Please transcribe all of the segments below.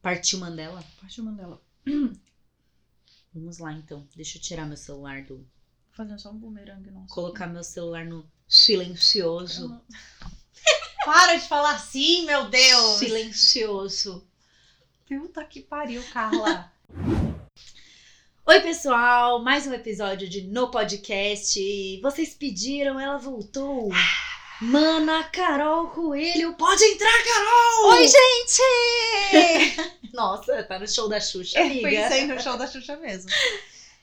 Partiu Mandela? Partiu Mandela. Vamos lá então. Deixa eu tirar meu celular do. Fazendo só um bumerangue, nossa. Colocar meu celular no silencioso. Para de falar assim, meu Deus! Silencioso. Puta que pariu, Carla. Oi, pessoal! Mais um episódio de No Podcast. Vocês pediram, ela voltou. Mana Carol Coelho, pode entrar, Carol! Oi, gente! Nossa, tá no show da Xuxa, Eu amiga. pensei no show da Xuxa mesmo.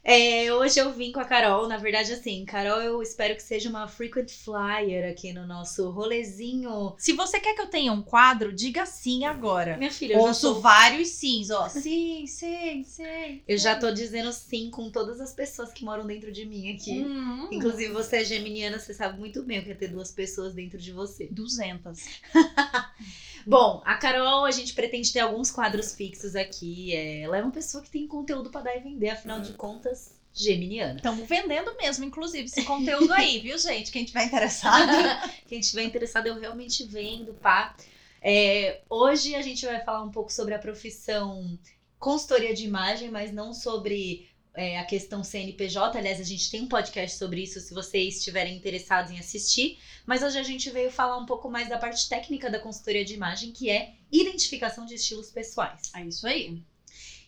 É, hoje eu vim com a Carol, na verdade, assim, Carol, eu espero que seja uma frequent flyer aqui no nosso rolezinho. Se você quer que eu tenha um quadro, diga sim agora. Minha filha, eu já, Ouço tô, vários sims, ó. Sim, sim, sim. eu já tô dizendo sim com todas as pessoas que moram dentro de mim aqui. Hum. Inclusive, você é geminiana, você sabe muito bem o que é ter duas pessoas dentro de você. 200. Bom, a Carol, a gente pretende ter alguns quadros fixos aqui. É, ela é uma pessoa que tem conteúdo pra dar e vender, afinal de contas, geminiana. Estamos vendendo mesmo, inclusive, esse conteúdo aí, viu, gente? Quem tiver interessado. Quem estiver interessado, eu realmente vendo, pá. É, hoje a gente vai falar um pouco sobre a profissão consultoria de imagem, mas não sobre é, a questão CNPJ. Aliás, a gente tem um podcast sobre isso, se vocês estiverem interessados em assistir. Mas hoje a gente veio falar um pouco mais da parte técnica da consultoria de imagem, que é identificação de estilos pessoais. É isso aí.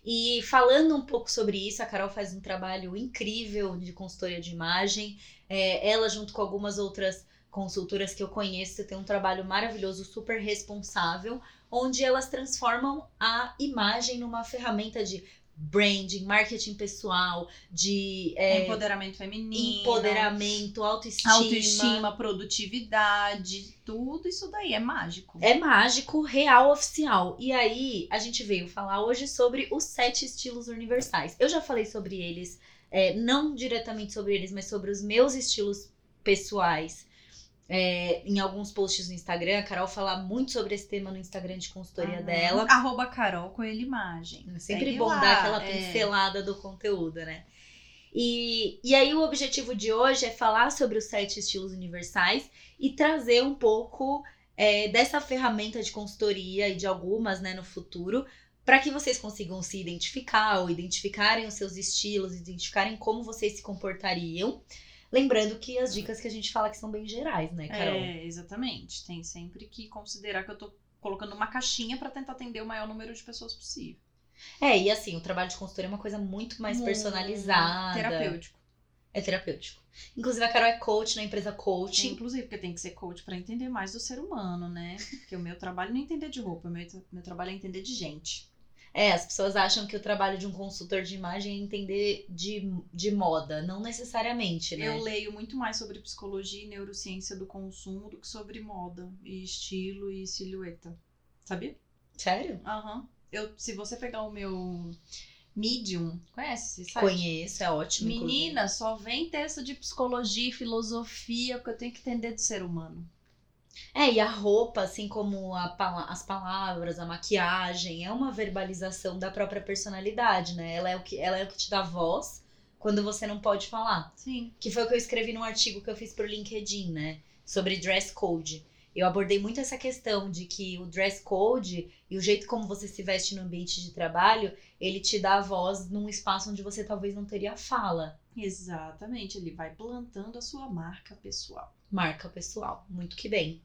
E falando um pouco sobre isso, a Carol faz um trabalho incrível de consultoria de imagem. É, ela, junto com algumas outras consultoras que eu conheço, tem um trabalho maravilhoso, super responsável, onde elas transformam a imagem numa ferramenta de branding, marketing pessoal, de é, Empoderamento feminino. empoderamento, autoestima. Autoestima, produtividade, tudo isso daí é mágico. É mágico, real, oficial. E aí, a gente veio falar hoje sobre os sete estilos universais. Eu já falei sobre eles, é, não diretamente sobre eles, mas sobre os meus estilos pessoais. É, em alguns posts no Instagram, a Carol fala muito sobre esse tema no Instagram de consultoria Aham. dela. Arroba Carol Coelho Imagem. É sempre Segue bom lá, dar aquela é. pincelada do conteúdo, né? E, e aí o objetivo de hoje é falar sobre os sete estilos universais e trazer um pouco é, dessa ferramenta de consultoria e de algumas, né, no futuro, para que vocês consigam se identificar ou identificarem os seus estilos, identificarem como vocês se comportariam. Lembrando que as dicas que a gente fala que são bem gerais, né, Carol? É, exatamente. Tem sempre que considerar que eu tô colocando uma caixinha pra tentar atender o maior número de pessoas possível. É, e assim, o trabalho de consultoria é uma coisa muito mais Muito personalizada. Terapêutico. É terapêutico. Inclusive, a Carol é coach na empresa coach. Inclusive, porque tem que ser coach pra entender mais do ser humano, né? Porque o meu trabalho não é entender de roupa, o meu, meu trabalho é entender de gente. É, as pessoas acham que o trabalho de um consultor de imagem é entender de, de moda. Não necessariamente, né? Eu leio muito mais sobre psicologia e neurociência do consumo do que sobre moda e estilo e silhueta. Sabia? Sério? Aham. Eu, se você pegar o meu Medium, conhece esse site? Conheço, é ótimo. inclusive. Menina, só vem texto de psicologia e filosofia que eu tenho que entender de ser humano. É, e a roupa, assim como a as palavras, a maquiagem, é uma verbalização da própria personalidade, né? Ela é o que, ela é o que te dá voz quando você não pode falar. Sim. Que foi o que eu escrevi num artigo que eu fiz pro LinkedIn, né? Sobre dress code. Eu abordei muito essa questão de que o dress code e o jeito como você se veste no ambiente de trabalho, ele te dá voz num espaço onde você talvez não teria fala. Exatamente, ele vai plantando a sua marca pessoal. Marca pessoal. Muito que bem.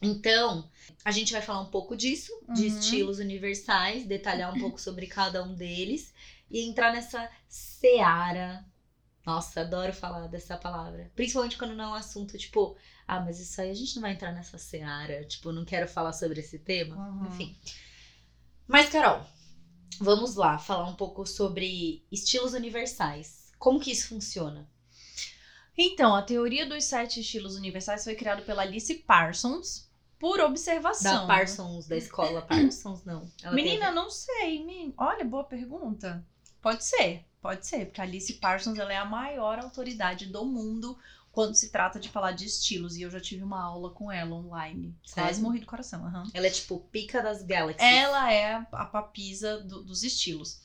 Então, a gente vai falar um pouco disso, de Uhum. estilos universais, detalhar um pouco sobre cada um deles e entrar nessa seara. Nossa, adoro falar dessa palavra. Principalmente quando não é um assunto tipo, ah, mas isso aí a gente não vai entrar nessa seara. Tipo, não quero falar sobre esse tema. Uhum. Enfim. Mas, Carol, vamos lá falar um pouco sobre estilos universais. Como que isso funciona? Então, a teoria dos sete estilos universais foi criada pela Alice Parsons. por observação. Da Parsons, da escola Parsons, não. Ela Menina, teve... não sei. Men... Olha, boa pergunta. Pode ser, pode ser, porque a Alice Parsons ela é a maior autoridade do mundo quando se trata de falar de estilos. E eu já tive uma aula com ela online. Sério? Quase morri do coração. Uhum. Ela é tipo pica das galaxies. Ela é a papisa do, dos estilos.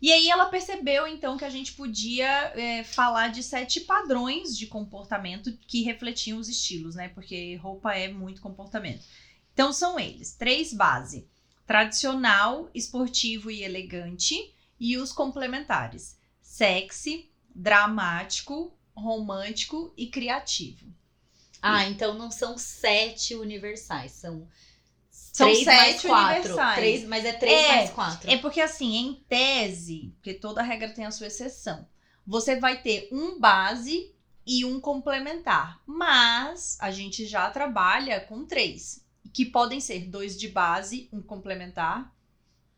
E aí ela percebeu então que a gente podia é, falar de sete padrões de comportamento que refletiam os estilos, né? Porque roupa é muito comportamento. Então são eles: três base: tradicional, esportivo e elegante e os complementares: sexy, dramático, romântico e criativo. Ah, então não são sete universais, são são três sete mais universais. Três, mas é três é, mais quatro. É porque assim, em tese, porque toda regra tem a sua exceção, você vai ter um base e um complementar. Mas a gente já trabalha com três, que podem ser dois de base, um complementar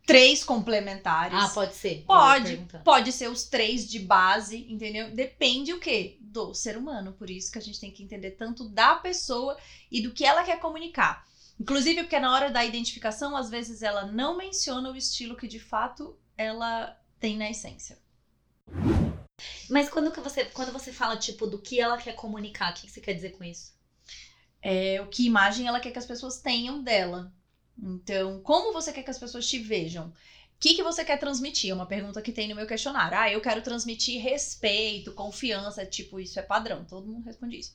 três complementares. Ah, pode ser. Pode. Pode ser os três de base, entendeu? Depende o quê? Do ser humano. Por isso que a gente tem que entender tanto da pessoa e do que ela quer comunicar. Inclusive, porque na hora da identificação, às vezes ela não menciona o estilo que de fato ela tem na essência. Mas quando que você, quando você fala, tipo, do que ela quer comunicar, o que, você quer dizer com isso? É o que imagem ela quer que as pessoas tenham dela. Então, como você quer que as pessoas te vejam? O que, que você quer transmitir? É uma pergunta que tem no meu questionário. Ah, eu quero transmitir respeito, confiança. Tipo, isso é padrão. Todo mundo responde isso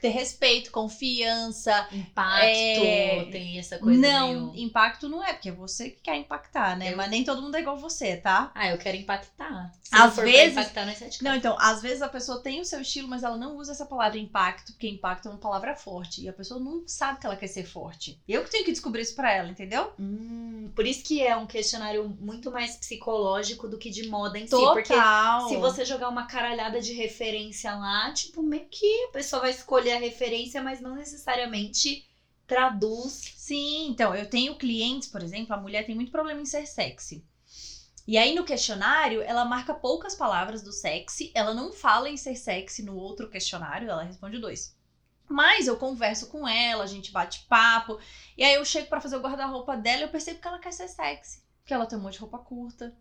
ter respeito, confiança. Impacto, é... tem essa coisa. Não, meio... impacto não é, porque é você que quer impactar, né? Eu... Mas nem todo mundo é igual você, tá? Ah, eu quero impactar. Se às vezes. Impactar, não, é não, então, às vezes a pessoa tem o seu estilo, mas ela não usa essa palavra impacto, porque impacto é uma palavra forte. E a pessoa não sabe que ela quer ser forte. Eu que tenho que descobrir isso pra ela, entendeu? Hum, por isso que é um questionário muito mais psicológico do que de moda em Total. si. Porque se você jogar uma caralhada de referência lá, tipo, meio que a pessoa vai escolher escolher a referência, mas não necessariamente traduz. Sim, então, eu tenho clientes, por exemplo, a mulher tem muito problema em ser sexy. E aí no questionário, ela marca poucas palavras do sexy, ela não fala em ser sexy no outro questionário, ela responde dois. Mas eu converso com ela, a gente bate papo, e aí eu chego para fazer o guarda-roupa dela e eu percebo que ela quer ser sexy. Que ela tem um monte de roupa curta,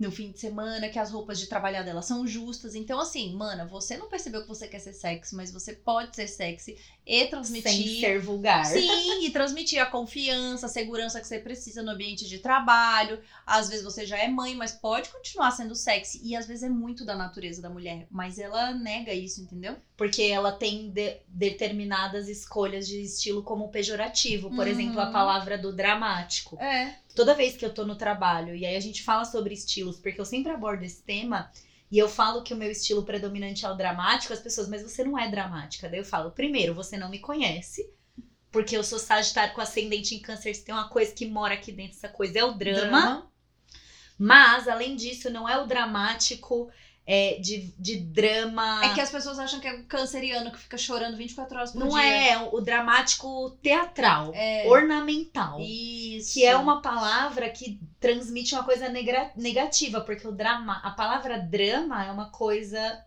no fim de semana, que as roupas de trabalhar dela são justas. Então, assim, mana, você não percebeu que você quer ser sexy, mas você pode ser sexy e transmitir. Sem ser vulgar. Sim, e transmitir a confiança, a segurança que você precisa no ambiente de trabalho. Às vezes você já é mãe, mas pode continuar sendo sexy. E às vezes é muito da natureza da mulher, mas ela nega isso, entendeu? Porque ela tem de determinadas escolhas de estilo como pejorativo. Por uhum. exemplo, a palavra do dramático. É toda vez que eu tô no trabalho e aí a gente fala sobre estilos, porque eu sempre abordo esse tema e eu falo que o meu estilo predominante é o dramático, as pessoas, mas você não é dramática. Daí eu falo, primeiro, você não me conhece, porque eu sou Sagitário com ascendente em Câncer, se tem uma coisa que mora aqui dentro, essa coisa é o drama. drama. Mas, além disso, não é o dramático é, de, de drama. É que as pessoas acham que é um canceriano que fica chorando 24 horas por Não dia. Não é, o dramático teatral, é. ornamental. Isso. Que é uma palavra que transmite uma coisa negativa, porque o drama, a palavra drama é uma coisa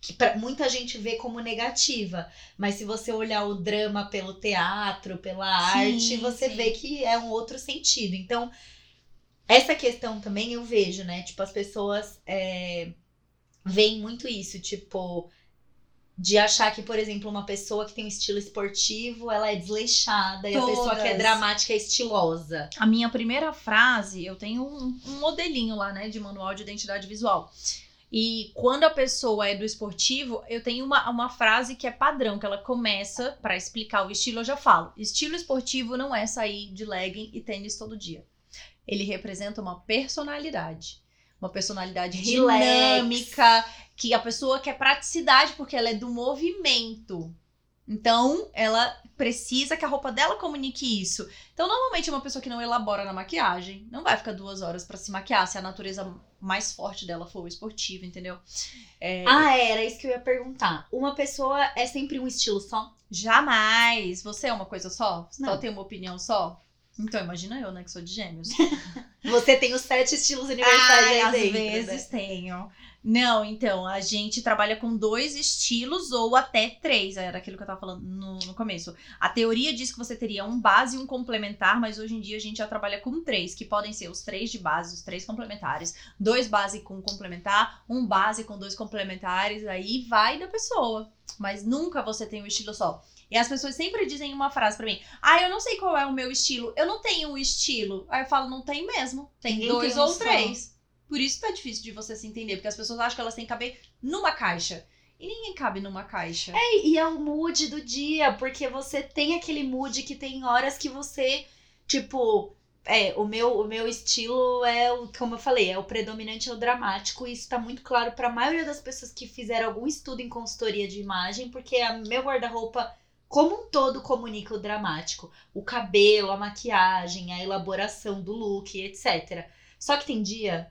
que pra, muita gente vê como negativa, mas se você olhar o drama pelo teatro, pela sim, arte, você sim. vê que é um outro sentido. Então, essa questão também eu vejo, né? Tipo, as pessoas é, vem muito isso, tipo, de achar que, por exemplo, uma pessoa que tem um estilo esportivo, ela é desleixada, Todas. e a pessoa que é dramática é estilosa. A minha primeira frase, eu tenho um, um modelinho lá, né, de manual de identidade visual. E quando a pessoa é do esportivo, eu tenho uma, uma frase que é padrão, que ela começa para explicar o estilo, eu já falo. Estilo esportivo não é sair de legging e tênis todo dia. Ele representa uma personalidade uma personalidade Relax. dinâmica, que a pessoa quer praticidade porque ela é do movimento. Então, ela precisa que a roupa dela comunique isso. Então, normalmente, uma pessoa que não elabora na maquiagem não vai ficar duas horas para se maquiar se a natureza mais forte dela for o esportivo, entendeu? É... Ah, era isso que eu ia perguntar. Uma pessoa é sempre um estilo só? Jamais. Você é uma coisa só? Não. Só tem uma opinião só? Então, imagina eu, né, que sou de gêmeos. Você tem os sete estilos universais Ai, aí às dentro, vezes né? tenho. Não, então, a gente trabalha com dois estilos ou até três. Era aquilo que eu tava falando no, no começo. A teoria diz que você teria um base e um complementar, mas hoje em dia a gente já trabalha com três, que podem ser os três de base, os três complementares. Dois base com complementar, um base com dois complementares, aí vai da pessoa. Mas nunca você tem um estilo só. E as pessoas sempre dizem uma frase pra mim: Ah, eu não sei qual é o meu estilo. Eu não tenho um estilo. Aí eu falo: Não tem mesmo. Tem Ninguém dois tem ou três. Por isso tá difícil de você se entender, porque as pessoas acham que elas têm que caber numa caixa. E ninguém cabe numa caixa. E é o mood do dia, porque você tem aquele mood que tem horas que você, tipo, é, o meu, o meu estilo é o, como eu falei, é o predominante é o dramático, e isso tá muito claro pra maioria das pessoas que fizeram algum estudo em consultoria de imagem, porque a meu guarda-roupa como um todo comunica o dramático, o cabelo, a maquiagem, a elaboração do look, etc. Só que tem dia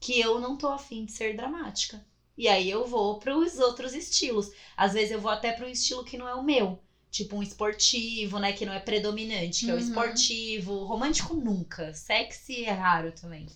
que eu não tô afim de ser dramática. E aí eu vou para os outros estilos. Às vezes eu vou até para um estilo que não é o meu. Tipo um esportivo, né? Que não é predominante, que é o Uhum. esportivo. Romântico nunca. Sexy é raro também.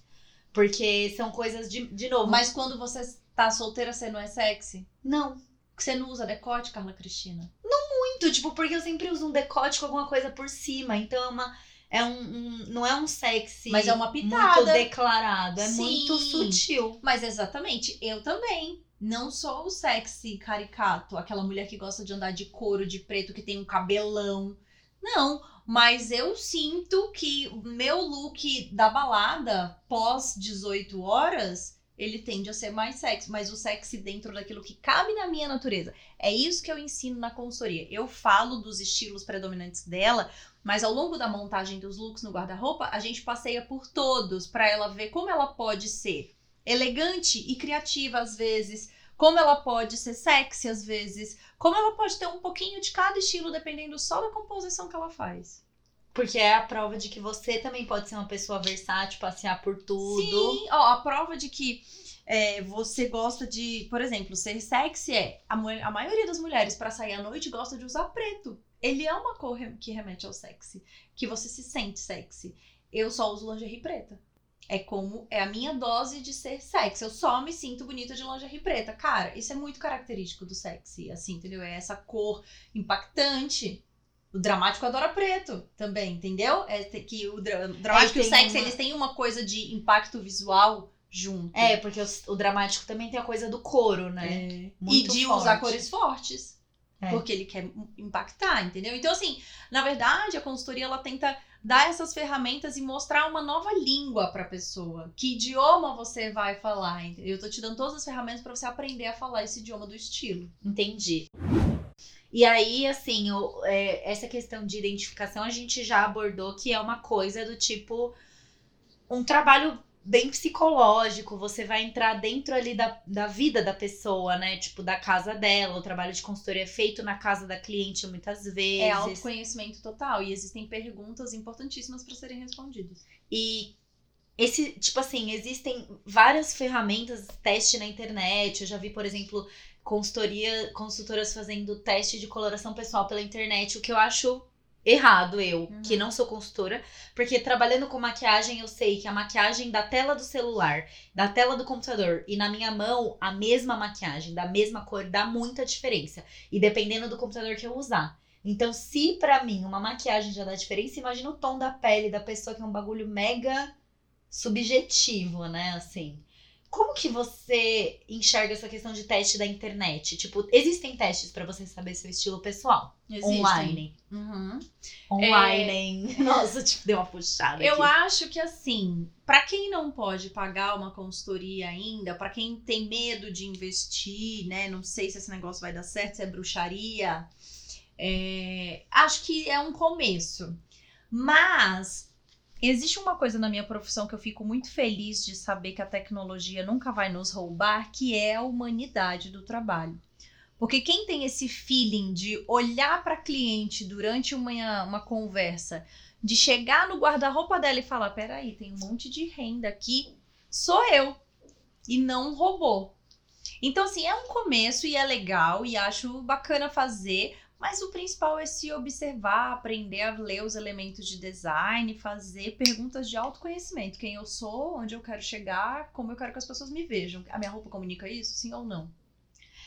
Porque são coisas de, de novo. Mas quando você tá solteira, você não é sexy? não. Você não usa decote, Carla Cristina? Muito, tipo, porque eu sempre uso um decote com alguma coisa por cima. Então é uma. É um, um- não é um sexy Mas é uma muito pitada. declarado. É Sim. muito sutil. Mas exatamente, eu também. Não sou o sexy caricato, aquela mulher que gosta de andar de couro, de preto, que tem um cabelão. Não, mas eu sinto que o meu look da balada pós 18 horas, ele tende a ser mais sexy, mas o sexy dentro daquilo que cabe na minha natureza. É isso que eu ensino na consultoria. Eu falo dos estilos predominantes dela, mas ao longo da montagem dos looks no guarda-roupa, a gente passeia por todos para ela ver como ela pode ser elegante e criativa às vezes, como ela pode ser sexy às vezes, como ela pode ter um pouquinho de cada estilo dependendo só da composição que ela faz. Porque é a prova de que você também pode ser uma pessoa versátil, passear por tudo. Sim, ó, a prova de que é, você gosta de, por exemplo, ser sexy é a, a maioria das mulheres para sair à noite gosta de usar preto. Ele é uma cor que remete ao sexy, que você se sente sexy. Eu só uso lingerie preta. É como é a minha dose de ser sexy. Eu só me sinto bonita de lingerie preta. Cara, isso é muito característico do sexy, assim, entendeu? É essa cor impactante. O dramático adora preto também, entendeu? É que o, dra- o dramático e o sexy, uma- eles têm uma coisa de impacto visual junto. É, porque o, o dramático também tem a coisa do couro, né? É. E de forte. usar cores fortes. É. Porque ele quer impactar, entendeu? Então, assim, na verdade, a consultoria ela tenta dar essas ferramentas e mostrar uma nova língua pra pessoa. Que idioma você vai falar? Eu tô te dando todas as ferramentas pra você aprender a falar esse idioma do estilo. Entendi. E aí, assim, o- é, essa questão de identificação a gente já abordou que é uma coisa do tipo um trabalho bem psicológico. Você vai entrar dentro ali da, da vida da pessoa, né? Tipo, da casa dela. O trabalho de consultoria é feito na casa da cliente muitas vezes. É autoconhecimento total. E existem perguntas importantíssimas pra serem respondidas. E esse, tipo assim, existem várias ferramentas, teste na internet. Eu já vi, por exemplo, consultoria, consultoras fazendo teste de coloração pessoal pela internet, o que eu acho errado, eu, Uhum. que não sou consultora, porque trabalhando com maquiagem, eu sei que a maquiagem da tela do celular, da tela do computador e na minha mão, a mesma maquiagem, da mesma cor, dá muita diferença. E dependendo do computador que eu usar. Então, se pra mim uma maquiagem já dá diferença, imagina o tom da pele da pessoa que é um bagulho mega subjetivo, né? Assim. Como que você enxerga essa questão de teste da internet? Tipo, existem testes pra você saber seu estilo pessoal? Existem. Online. Uhum. Online. Nossa, tipo, deu uma puxada Eu aqui. acho que assim, pra quem não pode pagar uma consultoria ainda, pra quem tem medo de investir, né? Não sei se esse negócio vai dar certo, se é bruxaria. é, acho que é um começo. Mas existe uma coisa na minha profissão que eu fico muito feliz de saber que a tecnologia nunca vai nos roubar, que é a humanidade do trabalho. Porque quem tem esse feeling de olhar para cliente durante uma, uma conversa de chegar no guarda-roupa dela e falar: peraí, tem um monte de renda aqui, sou eu. E não um robô. Então, assim, é um começo e é legal e acho bacana fazer, Mas o principal é se observar, aprender a ler os elementos de design, fazer perguntas de autoconhecimento. Quem eu sou, onde eu quero chegar, como eu quero que as pessoas me vejam. A minha roupa comunica isso, sim ou não?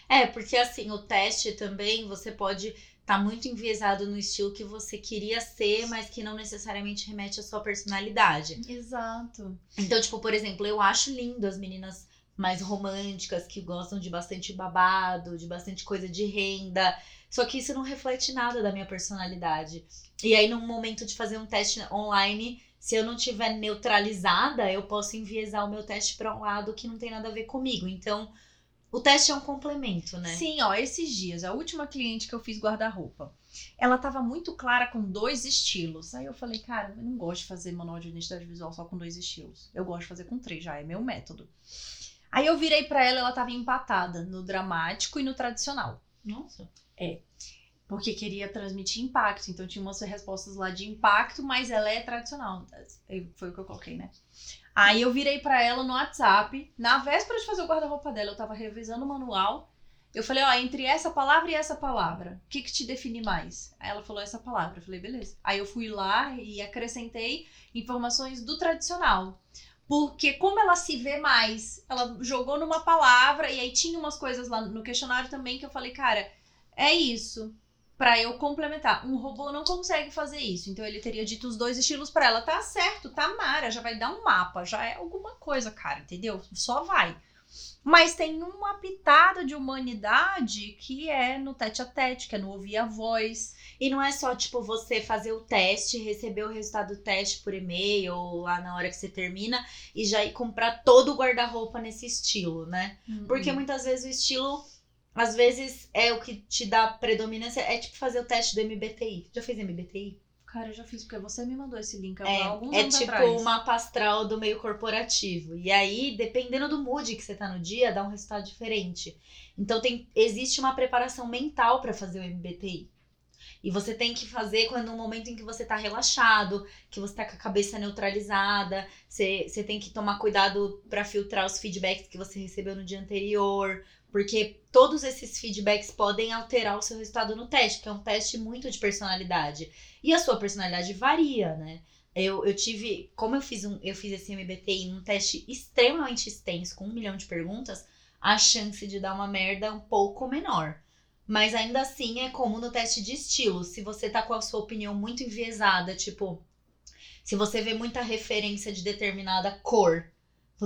É, porque assim, o teste também você pode estar tá muito enviesado no estilo que você queria ser, mas que não necessariamente remete à sua personalidade. Exato. Então, tipo, por exemplo, eu acho lindo as meninas mais românticas, que gostam de bastante babado, de bastante coisa de renda. Só que isso não reflete nada da minha personalidade. E aí, no momento de fazer um teste online, se eu não tiver neutralizada, eu posso enviesar o meu teste para um lado que não tem nada a ver comigo. Então, o teste é um complemento, né? Sim, ó, esses dias, a última cliente que eu fiz guarda-roupa, ela tava muito clara com dois estilos. Aí eu falei, cara, eu não gosto de fazer manual de identidade visual só com dois estilos. Eu gosto de fazer com três, já é meu método. Aí eu virei para ela, ela tava empatada no dramático e no tradicional. Nossa. É. Porque queria transmitir impacto. Então tinha umas respostas lá de impacto, mas ela é tradicional. Foi o que eu coloquei, né? Aí eu virei para ela no WhatsApp. Na véspera de fazer o guarda-roupa dela, eu tava revisando o manual. Eu falei, ó, entre essa palavra e essa palavra, o que que te define mais? Aí ela falou essa palavra. Eu falei, beleza. Aí eu fui lá e acrescentei informações do tradicional. Porque como ela se vê mais, ela jogou numa palavra e aí tinha umas coisas lá no questionário também que eu falei, cara, é isso. Para eu complementar, um robô não consegue fazer isso. Então ele teria dito os dois estilos para ela. Tá certo, tá Mara, já vai dar um mapa, já é alguma coisa, cara, entendeu? Só vai. Mas tem uma pitada de humanidade que é no tete a tete, que é no ouvir a voz. E não é só, tipo, você fazer o teste, receber o resultado do teste por e-mail ou lá na hora que você termina e já ir comprar todo o guarda-roupa nesse estilo, né? Uhum. Porque muitas vezes o estilo, às vezes, é o que te dá predominância. É tipo fazer o teste do MBTI. Já fez MBTI? Cara, eu já fiz, porque você me mandou esse link há é, alguns é tipo atrás. uma mapa astral do meio corporativo. E aí, dependendo do mood que você tá no dia, dá um resultado diferente. Então, tem, existe uma preparação mental para fazer o MBTI. E você tem que fazer quando no momento em que você tá relaxado, que você tá com a cabeça neutralizada, você, você tem que tomar cuidado para filtrar os feedbacks que você recebeu no dia anterior, porque todos esses feedbacks podem alterar o seu resultado no teste, que é um teste muito de personalidade. E a sua personalidade varia, né? Eu, eu tive, como eu fiz um, eu fiz esse MBTI num teste extremamente extenso, com um milhão de perguntas, a chance de dar uma merda é um pouco menor. Mas ainda assim é como no teste de estilo. Se você tá com a sua opinião muito enviesada, tipo, se você vê muita referência de determinada cor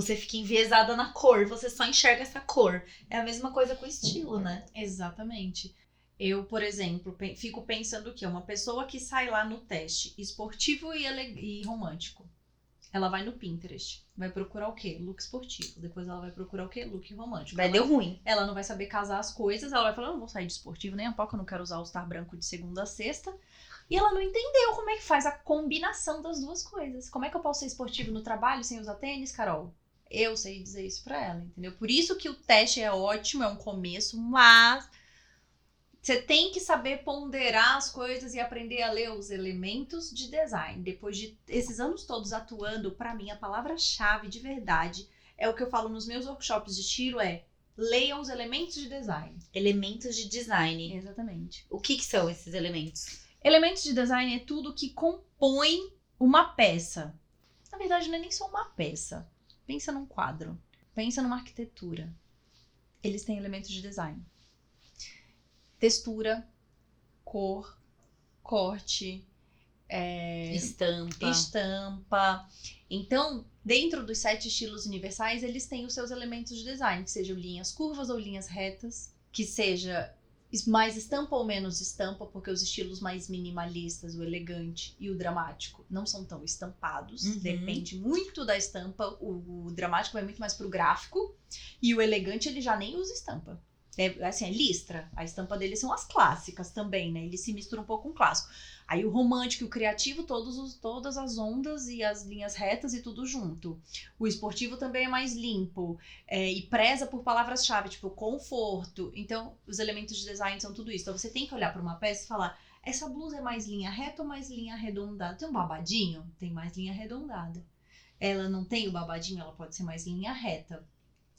você fica enviesada na cor, você só enxerga essa cor. É a mesma coisa com o estilo, né? Exatamente. Eu, por exemplo, fico pensando que uma pessoa que sai lá no teste esportivo e, e romântico, ela vai no Pinterest, vai procurar o quê? Look esportivo. Depois ela vai procurar o quê? Look romântico. Vai, deu ruim. Ela não vai saber casar as coisas, ela vai falar, eu não vou sair de esportivo nem a pouco, eu não quero usar o star branco de segunda a sexta. E ela não entendeu como é que faz a combinação das duas coisas. Como é que eu posso ser esportivo no trabalho sem usar tênis, Carol? Eu sei dizer isso para ela, entendeu? Por isso que o teste é ótimo, é um começo, mas você tem que saber ponderar as coisas e aprender a ler os elementos de design. Depois de esses anos todos atuando, para mim a palavra-chave de verdade é o que eu falo nos meus workshops de tiro é leiam os elementos de design. Elementos de design. Exatamente. O que, que são esses elementos? Elementos de design é tudo que compõe uma peça. Na verdade, não é nem só uma peça. Pensa num quadro, pensa numa arquitetura. Eles têm elementos de design. Textura, cor, corte, é, estampa. estampa. Então, dentro dos sete estilos universais, eles têm os seus elementos de design, que sejam linhas curvas ou linhas retas, que seja mais estampa ou menos estampa, porque os estilos mais minimalistas, o elegante e o dramático, não são tão estampados. Uhum. Depende muito da estampa. O, o, dramático vai muito mais pro gráfico e o elegante ele já nem usa estampa. É, assim, é listra. A estampa dele são as clássicas também, né? Ele se mistura um pouco com o clássico. Aí o romântico e o criativo, todos os, todas as ondas e as linhas retas e tudo junto. O esportivo também é mais limpo é, e preza por palavras-chave, tipo conforto. Então, os elementos de design são tudo isso. Então, você tem que olhar para uma peça e falar: essa blusa é mais linha reta ou mais linha arredondada? Tem um babadinho? Tem mais linha arredondada. Ela não tem o babadinho, ela pode ser mais linha reta.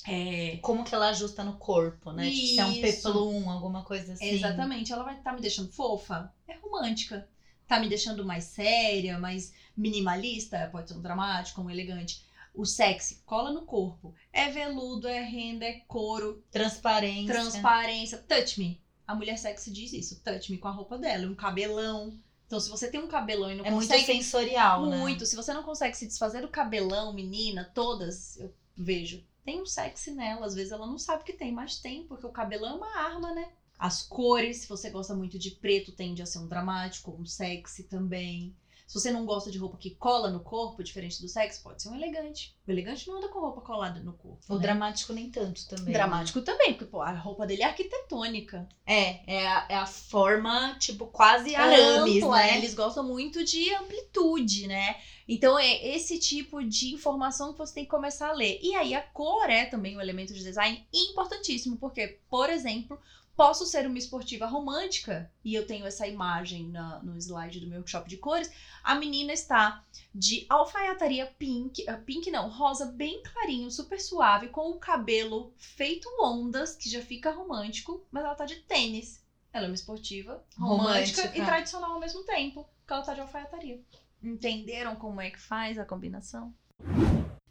É, Como que ela ajusta no corpo, né? Tipo, se é um Isso. peplum, alguma coisa assim. Exatamente, ela vai estar me deixando fofa, é romântica. Tá me deixando mais séria, mais minimalista, pode ser um dramático, um elegante. O sexy cola no corpo. É veludo, é renda, é couro, Transparência. transparência. Touch me. A mulher sexy diz isso, touch me com a roupa dela, um cabelão. Então, se você tem um cabelão e não É muito consegue sensorial, né? muito. Se você não consegue se desfazer do cabelão, menina, todas, eu vejo. Tem um sexy nela. Às vezes ela não sabe que tem, mas tem, porque o cabelão é uma arma, né? As cores, se você gosta muito de preto, tende a ser um dramático, um sexy também. Se você não gosta de roupa que cola no corpo, diferente do sexy, pode ser um elegante. O elegante não anda com roupa colada no corpo. O né? dramático nem tanto também. Dramático também, porque pô, a roupa dele é arquitetônica. É, é a, é a forma, tipo, quase arames, Ampla, né? Eles gostam muito de amplitude, né? Então é esse tipo de informação que você tem que começar a ler. E aí a cor é também um elemento de design importantíssimo, porque, por exemplo, posso ser uma esportiva romântica, e eu tenho essa imagem na- no slide do meu workshop de cores, a menina está de alfaiataria pink, ah, pink não, rosa bem clarinho, super suave, com o cabelo feito ondas, que já fica romântico, mas ela tá de tênis. Ela é uma esportiva, romântica, Romântica. e tradicional ao mesmo tempo, porque ela tá de alfaiataria. Entenderam como é que faz a combinação?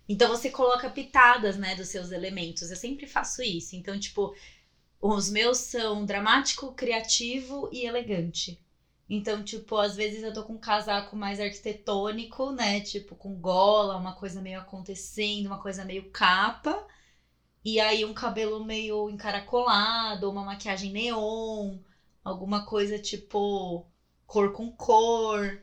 Então você coloca pitadas, né, dos seus elementos. Eu sempre faço isso. Então, tipo, os meus são dramático, criativo e elegante. Então, tipo, às vezes eu tô com um casaco mais arquitetônico, né? Tipo, com gola, uma coisa meio acontecendo, uma coisa meio capa. E aí um cabelo meio encaracolado, uma maquiagem neon, alguma coisa tipo cor com cor.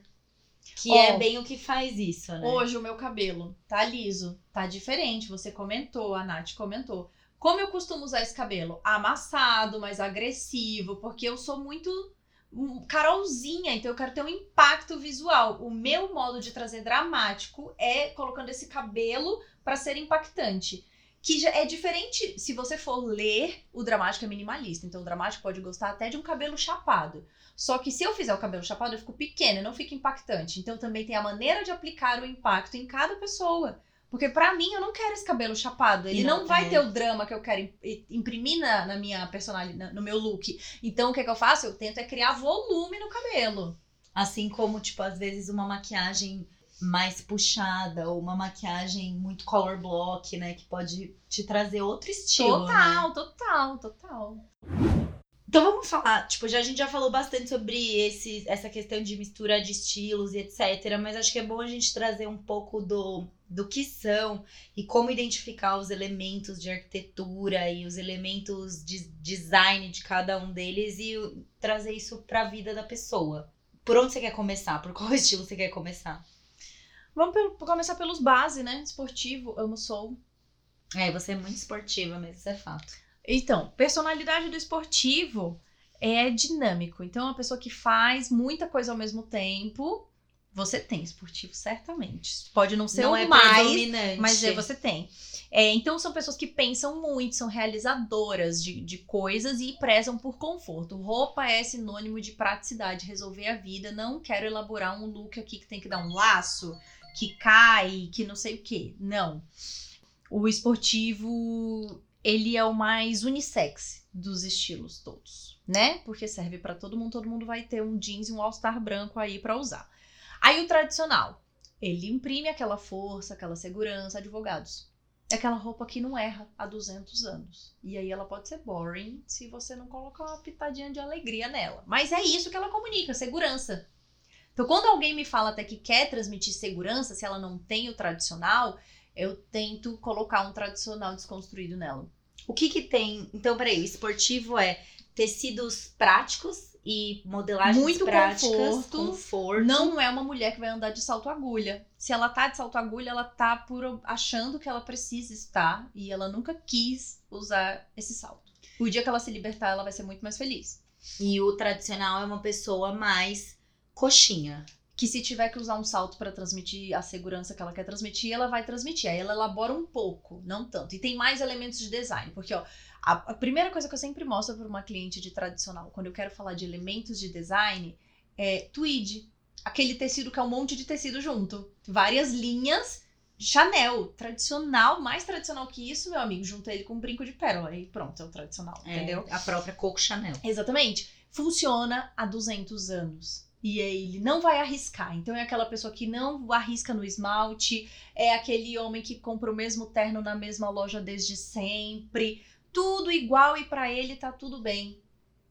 Que Ó, é bem o que faz isso, né? Hoje o meu cabelo tá liso, tá diferente. Você comentou, a Nath comentou. Como eu costumo usar esse cabelo? Amassado, mais agressivo, porque eu sou muito hum, carolzinha, então eu quero ter um impacto visual. O meu modo de trazer dramático é colocando esse cabelo pra ser impactante. Que já é diferente se você for ler, o dramático é minimalista. Então o dramático pode gostar até de um cabelo chapado. Só que se eu fizer o cabelo chapado, eu fico pequena, não fica impactante. Então também tem a maneira de aplicar o impacto em cada pessoa. Porque pra mim, eu não quero esse cabelo chapado. Ele não, não- vai é. ter o drama que eu quero im- imprimir na, na minha personalidade, no meu look. Então o que, é que eu faço? Eu tento é criar volume no cabelo. Assim como, tipo, às vezes uma maquiagem mais puxada ou uma maquiagem muito color block, né? Que pode te trazer outro estilo. né? total, total, total. Então vamos falar, tipo, já, a gente já falou bastante sobre esse, essa questão de mistura de estilos e etc. Mas acho que é bom a gente trazer um pouco do, do que são e como identificar os elementos de arquitetura e os elementos de design de cada um deles e trazer isso pra vida da pessoa. Por onde você quer começar? Por qual estilo você quer começar? Vamos pelo- começar pelos base, né? Esportivo, amo soul. É, você é muito esportiva, mas isso é fato. Então, personalidade do esportivo é dinâmico. Então, é uma pessoa que faz muita coisa ao mesmo tempo. Você tem esportivo, certamente. Pode não ser Não o é mais, mas é, você tem. É, então, são pessoas que pensam muito, são realizadoras de, de coisas e prezam por conforto. Roupa é sinônimo de praticidade, resolver a vida. Não quero elaborar um look aqui que tem que dar um laço, que cai, que não sei o quê. Não. O esportivo, ele é o mais unissex dos estilos todos, né? Porque serve pra todo mundo, todo mundo vai ter um jeans e um all-star branco aí pra usar. Aí o tradicional, ele imprime aquela força, aquela segurança, advogados. É aquela roupa que não erra há 200 anos. E aí ela pode ser boring se você não colocar uma pitadinha de alegria nela. Mas é isso que ela comunica, segurança. Então, quando alguém me fala até que quer transmitir segurança, se ela não tem o tradicional, eu tento colocar um tradicional desconstruído nela. O que que tem? Então, peraí, o esportivo é tecidos práticos e modelagens Muito práticas, conforto. conforto. Não é uma mulher que vai andar de salto agulha. Se ela tá de salto agulha, ela tá por achando que ela precisa estar e ela nunca quis usar esse salto. O dia que ela se libertar, ela vai ser muito mais feliz. E o tradicional é uma pessoa mais coxinha. Que se tiver que usar um salto pra transmitir a segurança que ela quer transmitir, ela vai transmitir. Aí ela elabora um pouco, não tanto. E tem mais elementos de design, porque ó, a, a primeira coisa que eu sempre mostro para uma cliente de tradicional, quando eu quero falar de elementos de design, é tweed. Aquele tecido que é um monte de tecido junto. Várias linhas Chanel, tradicional, mais tradicional que isso, meu amigo, junta ele com um brinco de pérola e pronto, é o tradicional, É, entendeu? A própria Coco Chanel. Exatamente. Funciona há 200 anos. E aí ele não vai arriscar. Então é aquela pessoa que não arrisca no esmalte, é aquele homem que compra o mesmo terno na mesma loja desde sempre, tudo igual e pra ele tá tudo bem.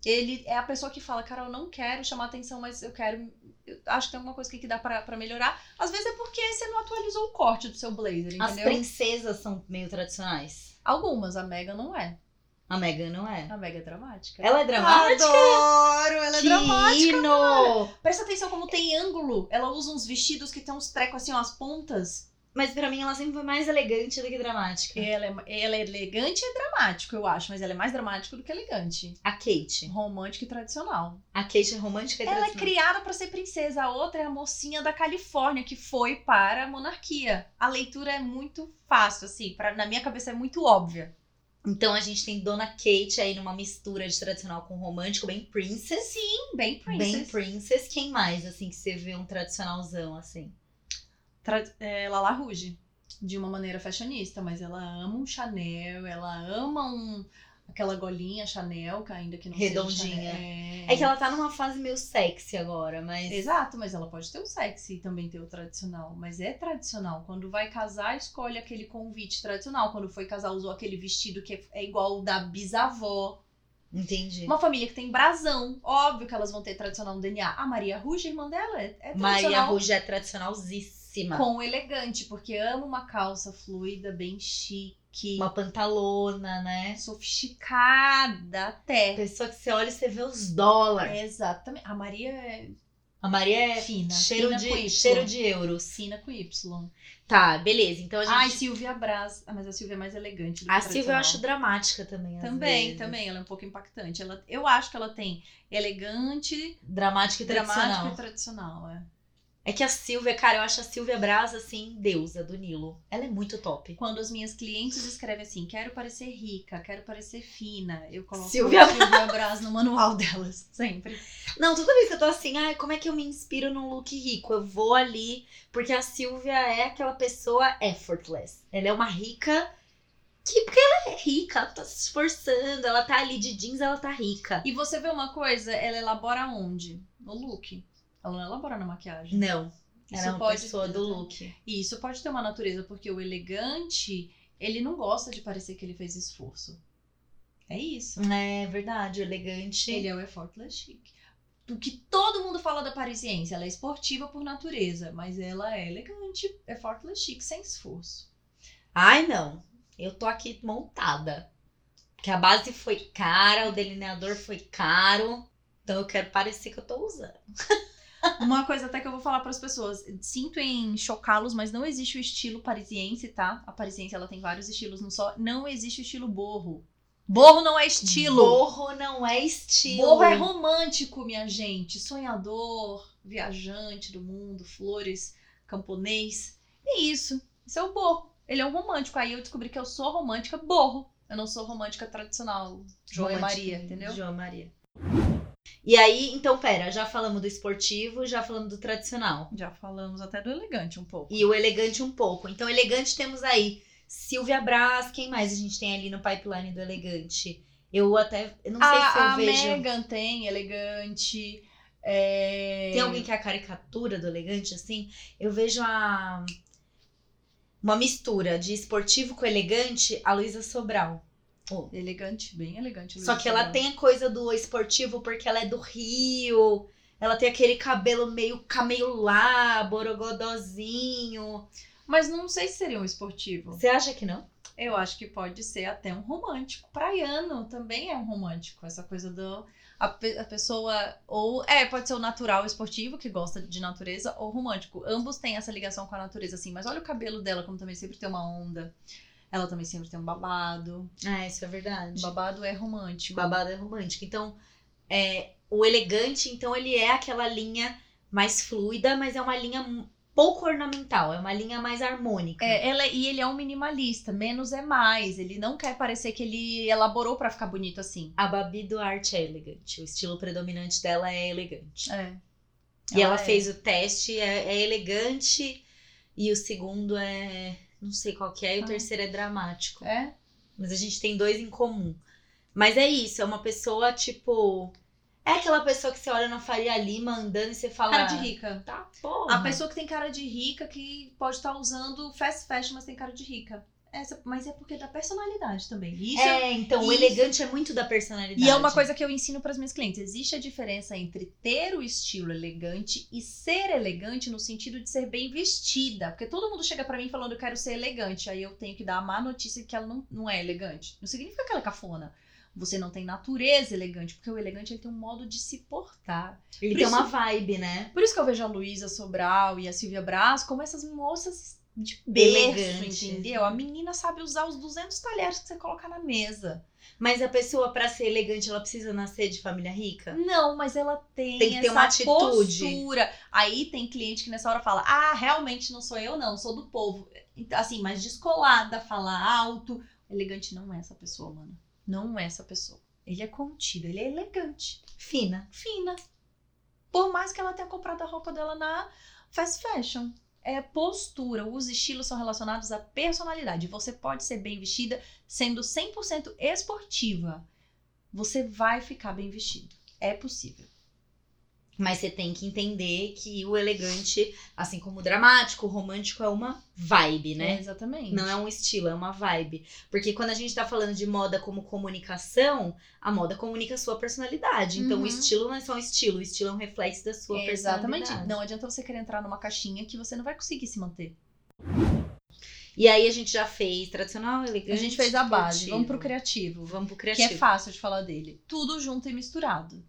Ele é a pessoa que fala, cara, eu não quero chamar atenção, mas eu quero. eu acho que tem alguma coisa que dá pra, pra melhorar. Às vezes é porque você não atualizou o corte do seu blazer, As entendeu? princesas são meio tradicionais. Algumas, a Megan não é. A Megan não é. A Megan é dramática. Ela é dramática? Adoro! Ela é que dramática. hino! Presta atenção como tem ângulo. Ela usa uns vestidos que tem uns trecos assim, ó, as pontas. Mas pra mim ela sempre foi mais elegante do que dramática. Ela é, ela é elegante e dramático, eu acho, mas ela é mais dramática do que elegante. A Kate. Romântica e tradicional. A Kate é romântica e Ela é tradicional. criada pra ser princesa, a outra é a mocinha da Califórnia que foi para a monarquia. A leitura é muito fácil, assim, pra, na minha cabeça é muito óbvia. Então a gente tem Dona Kate aí numa mistura de tradicional com romântico, bem princess. Sim, bem princesa. Bem princess. Quem mais, assim, que você vê um tradicionalzão, assim? Tra- é, Lala Rouge, de uma maneira fashionista, mas ela ama um Chanel, ela ama um aquela golinha Chanel, que ainda que não Redondinha. seja Chanel. É que ela tá numa fase meio sexy agora, mas... Exato, mas ela pode ter o sexy e também ter o tradicional. Mas é tradicional. Quando vai casar, escolhe aquele convite tradicional. Quando foi casar, usou aquele vestido que é igual o da bisavó. Entendi. Uma família que tem brasão. Óbvio que elas vão ter tradicional no DNA. A Maria Ruge, irmã dela, é, é Maria tradicional Rouge é tradicionalzíssima. com elegante, porque ama uma calça fluida, bem chique, Uma pantalona, né? sofisticada até. Pessoa que você olha e você vê os dólares. Exatamente. A Maria é A Maria é Fina, cheiro, fina de, cheiro de euros. fina com Y. Tá, beleza. Então a gente... Ai, Silvia Braz. Ah, mas a Silvia é mais elegante do a que Silvia eu acho dramática também, Também, vezes. também. Ela é um pouco impactante. Ela, eu acho que ela tem elegante, Dramática e tradicional. dramático e tradicional. É. É que a Silvia, cara, eu acho a Silvia Braz, assim, deusa do Nilo. Ela é muito top. Quando as minhas clientes escrevem assim, quero parecer rica, quero parecer fina, eu coloco Silvia Silvia Braz no manual delas. Sempre. Não, toda vez que eu tô assim, ai, como é que eu me inspiro num look rico? Eu vou ali, porque a Silvia é aquela pessoa effortless. Ela é uma rica que, porque ela é rica, ela tá se esforçando, ela tá ali de jeans, ela tá rica. E você vê uma coisa, ela elabora onde? No look. Ela não elabora na maquiagem. Não, ela Isso é uma pessoa do look. E isso pode ter uma natureza, porque o elegante, ele não gosta de parecer que ele fez esforço. É isso. É verdade, elegante. Ele é o effortless chic. O que todo mundo fala da parisiense, ela é esportiva por natureza, mas ela é elegante, effortless chic, sem esforço. Ai, não. Eu tô aqui montada. Porque a base foi cara, o delineador foi caro. Então eu quero parecer que eu tô usando. Uma coisa até que eu vou falar para as pessoas, sinto em chocá-los, mas não existe o estilo parisiense, tá? A parisiense ela tem vários estilos, não só, não existe o estilo borro. Borro não é estilo. Borro não é estilo. Borro é romântico, minha gente. Sonhador, viajante do mundo, flores, camponês. É isso. Isso é o borro. Ele é um romântico. Aí eu descobri que eu sou romântica borro. Eu não sou romântica tradicional. João e Maria, entendeu? João Maria. E aí, então, pera, já falamos do esportivo, já falamos do tradicional. Já falamos até do elegante um pouco. E o elegante um pouco. Então, elegante temos aí Silvia Braz, quem mais a gente tem ali no pipeline do elegante? Eu até, eu não sei se eu a, a vejo... Megan tem elegante. é, Tem alguém que é a caricatura do elegante, assim? Eu vejo a... Uma mistura de esportivo com elegante, a Luísa Sobral. Elegante, bem elegante. Só que ela tem a coisa do esportivo porque ela é do Rio. Ela tem aquele cabelo meio cameio-lá, borogodozinho. Mas não sei se seria um esportivo. Você acha que não? Eu acho que pode ser até um romântico. Praiano também é um romântico. Essa coisa do. A, pe- a pessoa. Ou. É, pode ser o natural esportivo, que gosta de natureza, ou romântico. Ambos têm essa ligação com a natureza, assim. Mas olha o cabelo dela, como também sempre tem uma onda. Ela também sempre tem um babado. Ah, isso é verdade. Babado é romântico. Babado é romântico. Então, é, o elegante, então, ele é aquela linha mais fluida, mas é uma linha pouco ornamental, é uma linha mais harmônica. É, ela, e ele é um minimalista, menos é mais. Ele não quer parecer que ele elaborou pra ficar bonito assim. A Babi Duarte é elegante. O estilo predominante dela é elegante. É. E ela é. fez o teste, é, é elegante E o segundo é. Não sei qual que é, e o Ah. terceiro é dramático. É? Mas a gente tem dois em comum. Mas é isso, é uma pessoa, tipo. É aquela pessoa que você olha na Faria Lima andando e você fala. Cara de rica. Tá, porra. A pessoa que tem cara de rica que pode estar usando fast fashion, mas tem cara de rica. Essa, mas é porque é da personalidade também. Isso é- É, então, o isso- elegante é muito da personalidade. E é uma coisa que eu ensino para as minhas clientes. Existe a diferença entre ter o estilo elegante e ser elegante no sentido de ser bem vestida. Porque todo mundo chega para mim falando eu quero ser elegante. Aí eu tenho que dar a má notícia que ela não, não é elegante. Não significa que ela é cafona. Você não tem natureza elegante, porque o elegante ele tem um modo de se portar. Ele Por tem isso- uma vibe, né? Por isso que eu vejo a Luísa Sobral e a Silvia Braz como essas moças de berço, Elegantes. entendeu? A menina sabe usar os 200 talheres que você coloca na mesa. Mas a pessoa, pra ser elegante, ela precisa nascer de família rica? Não, mas ela tem, Tem que ter uma atitude. postura. Aí tem cliente que nessa hora fala: Ah, realmente não sou eu, não, sou do povo. Então, Assim, mais descolada, falar alto. Elegante não é essa pessoa, mano. Não é essa pessoa. Ele é contido, ele é elegante, Fina. fina. Por mais que ela tenha comprado a roupa dela na fast fashion. É postura, os estilos são relacionados à personalidade. Você pode ser bem vestida sendo 100% esportiva. Você vai ficar bem vestido. É possível. Mas você tem que entender que o elegante, assim como o dramático, o romântico, é uma vibe, né? É, exatamente. Não é um estilo, é uma vibe. Porque quando a gente tá falando de moda como comunicação, a moda comunica a sua personalidade. Então Uhum. o estilo não é só um estilo, o estilo é um reflexo da sua Exatamente. personalidade. Não adianta você querer entrar numa caixinha que você não vai conseguir se manter. E aí a gente já fez tradicional, elegante. A gente fez a base. criativo. Vamos pro criativo. Vamos pro Que criativo. é fácil de falar dele. Tudo junto e misturado.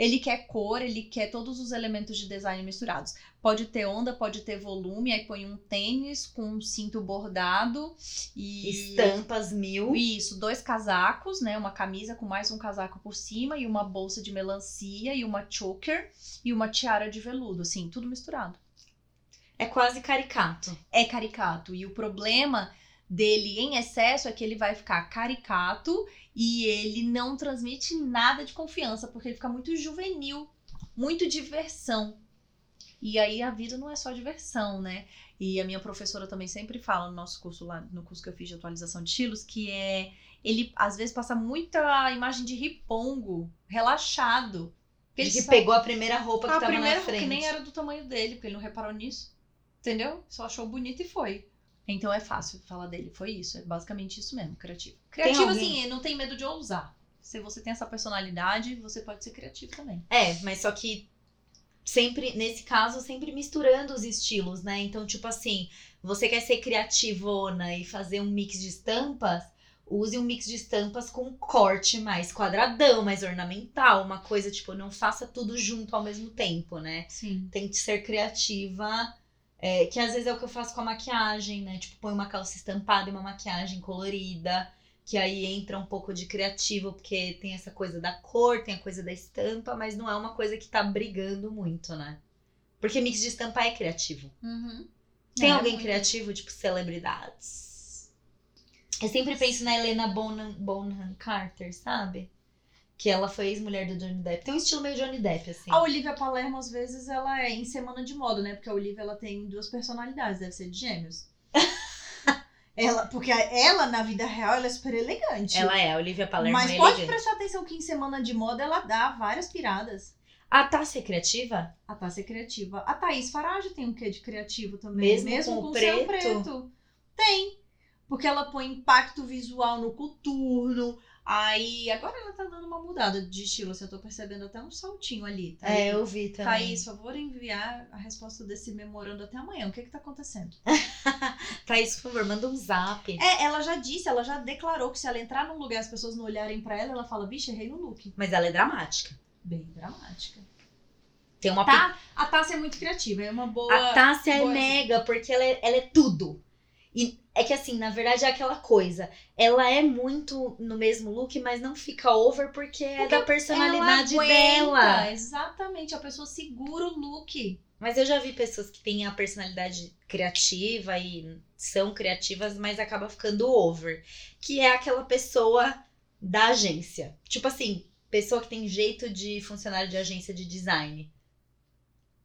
Ele quer cor, ele quer todos os elementos de design misturados. Pode ter onda, pode ter volume, aí põe um tênis com um cinto bordado e. Estampas mil. Isso, dois casacos, né? Uma camisa com mais um casaco por cima e uma bolsa de melancia e uma choker e uma tiara de veludo, assim, tudo misturado. É quase caricato. É caricato. E o problema dele em excesso é que ele vai ficar caricato e ele não transmite nada de confiança, porque ele fica muito juvenil, muito diversão. E aí a vida não é só diversão, né? E a minha professora também sempre fala no nosso curso lá, no curso que eu fiz de atualização de estilos, que é ele às vezes passa muita imagem de ripongo, relaxado. De ele que sabe- pegou a primeira roupa que a tava primeira na frente. que nem era do tamanho dele, porque ele não reparou nisso. Entendeu? Só achou bonito e foi. Então é fácil falar dele. Foi isso. É basicamente isso mesmo, criativo. Criativo, assim, não tem medo de ousar. Se você tem essa personalidade, você pode ser criativo também. É, mas só que sempre, nesse caso, sempre misturando os estilos, né? Então, tipo assim, você quer ser criativona e fazer um mix de estampas, use um mix de estampas com um corte mais quadradão, mais ornamental, uma coisa, tipo, não faça tudo junto ao mesmo tempo, né? Sim. Tente ser criativa, é, que às vezes é o que eu faço com a maquiagem, né? Tipo, põe uma calça estampada e uma maquiagem colorida, que aí entra um pouco de criativo, porque tem essa coisa da cor, tem a coisa da estampa, mas não é uma coisa que tá brigando muito, né? Porque mix de estampa é criativo. Tem É, alguém muito. criativo, tipo celebridades? Eu sempre penso na Helena Bonham, Bonham Carter, sabe? Que ela foi ex-mulher do Johnny Depp. Tem um estilo meio Johnny Depp, assim. A Olivia Palermo, às vezes, ela é em semana de moda, né? Porque a Olivia, ela tem duas personalidades. Deve ser de gêmeos. ela, porque ela, na vida real, ela é super elegante. Ela é, a Olivia Palermo Mas é pode elegante. prestar atenção que em semana de moda ela dá várias piradas. A Tássia é criativa? A Tássia é criativa. A Thaís Farage tem um quê de criativo também. Mesmo com o com seu preto? preto. Tem. Porque ela põe impacto visual no coturno. Aí, agora ela tá dando uma mudada de estilo. Assim, eu tô percebendo até um saltinho ali. Tá É, eu vi também. Thaís, favor enviar a resposta desse memorando até amanhã. O que que tá acontecendo? Thaís, por favor, manda um zap. É, ela já disse, ela já declarou que se ela entrar num lugar e as pessoas não olharem pra ela, ela fala, vixe, errei no look. Mas ela é dramática. Bem dramática. Tem uma Tá? A Tássia é muito criativa, é uma boa... A Tássia é boa- mega, porque ela é, ela é tudo. E é que assim, na verdade é aquela coisa. Ela é muito no mesmo look, mas não fica over porque, é Porque da personalidade dela. Exatamente, a pessoa segura o look. Mas eu já vi pessoas que têm a personalidade criativa e são criativas, mas acaba ficando over. Que é aquela pessoa da agência. Tipo assim, pessoa que tem jeito de funcionário de agência de design.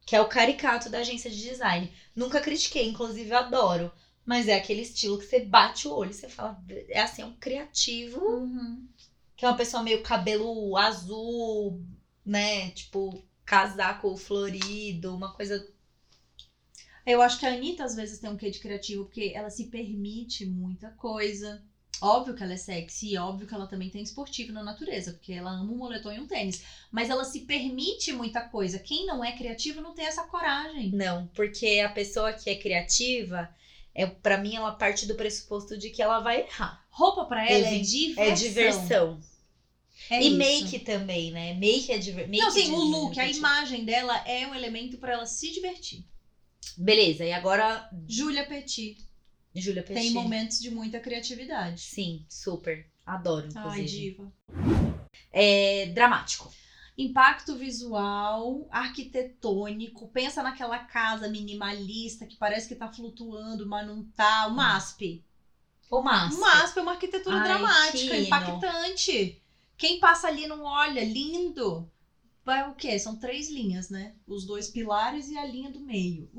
que é o caricato da agência de design. Nunca critiquei, inclusive adoro. Mas é aquele estilo que você bate o olho você fala, é assim, é um criativo, Uhum. que é uma pessoa meio cabelo azul, né? Tipo, casaco florido, uma coisa. Eu acho que a Anitta às vezes tem um quê de criativo, porque ela se permite muita coisa. Óbvio que ela é sexy, e óbvio que ela também tem esportivo na natureza, porque ela ama um moletom e um tênis. Mas ela se permite muita coisa. Quem não é criativo não tem essa coragem. Não, porque a pessoa que é criativa, é para mim, ela parte do pressuposto de que ela vai errar. Roupa pra ela é Exi- diversão. É diversão. É e isso. make também, né? Make é diversão. Não, sim, o look, a imagem dela é um elemento pra ela se divertir. Beleza, e agora, Júlia Petit Júlia Petit. tem momentos de muita criatividade. Sim, super. Adoro, Ai, inclusive. diva. é dramático. Impacto visual, arquitetônico. Pensa naquela casa minimalista que parece que tá flutuando, mas não tá. O MASP. O massa. O MASP é uma arquitetura Ai, dramática, que impactante. Quem passa ali não olha, lindo. Vai o quê? São três linhas, né? Os dois pilares e a linha do meio.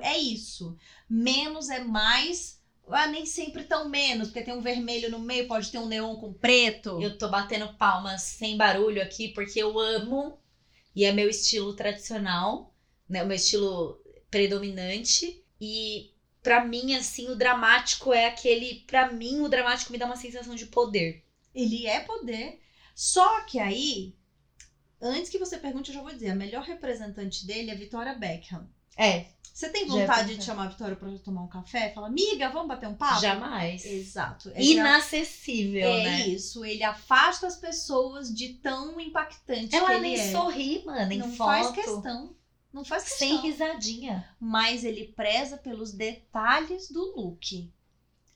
É isso. Menos é mais. Ah, nem sempre tão menos, porque tem um vermelho no meio, pode ter um neon com preto. Eu tô batendo palmas sem barulho aqui porque eu amo e é meu estilo tradicional, né? O meu estilo predominante e pra mim assim o dramático é aquele, Pra mim o dramático me dá uma sensação de poder. Ele é poder. Só que aí, antes que você pergunte, eu já vou dizer: a melhor representante dele é Victoria Beckham. É, Você tem é vontade de chamar a Vitória pra tomar um café? Fala, amiga, vamos bater um papo? jamais. Exato. É, Inacessível, é né? isso. Ele afasta as pessoas de tão impactante que Ela ele nem é. sorri, mano, em Não foto. faz questão. Não faz questão. Sem risadinha. Mas ele preza pelos detalhes do look.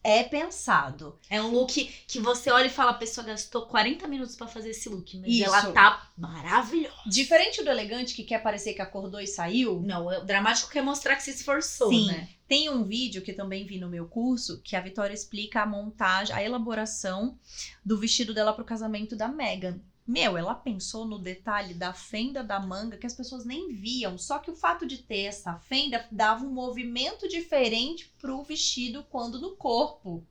É pensado. É um look que você olha e fala, a pessoa gastou 40 minutos pra fazer esse look, mas Isso. ela tá maravilhosa. Diferente do elegante que quer parecer que acordou e saiu, Não, o dramático quer mostrar que se esforçou, Sim. né? Tem um vídeo que também vi no meu curso que a Vitória explica a montagem, a elaboração do vestido dela pro casamento da Megan. Meu, ela pensou no detalhe da fenda da manga que as pessoas nem viam, só que o fato de ter essa fenda dava um movimento diferente pro vestido quando no corpo.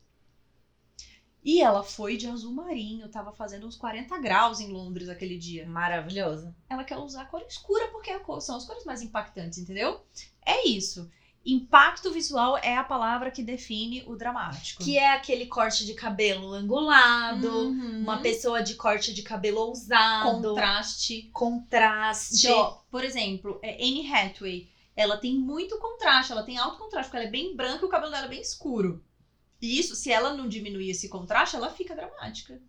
E ela foi de azul marinho, tava fazendo uns 40 graus em Londres aquele dia Maravilhosa. ela quer usar cor escura porque a cor- são as cores mais impactantes, entendeu? É isso. Impacto visual é a palavra que define o dramático. Que é aquele corte de cabelo angulado, Uhum. uma pessoa de corte de cabelo ousado, contraste. contraste. Ó, por exemplo, é Anne Hathaway, ela tem muito contraste, ela tem alto contraste, porque ela é bem branca e o cabelo dela é bem escuro. E isso, se ela não diminuir esse contraste, ela fica dramática.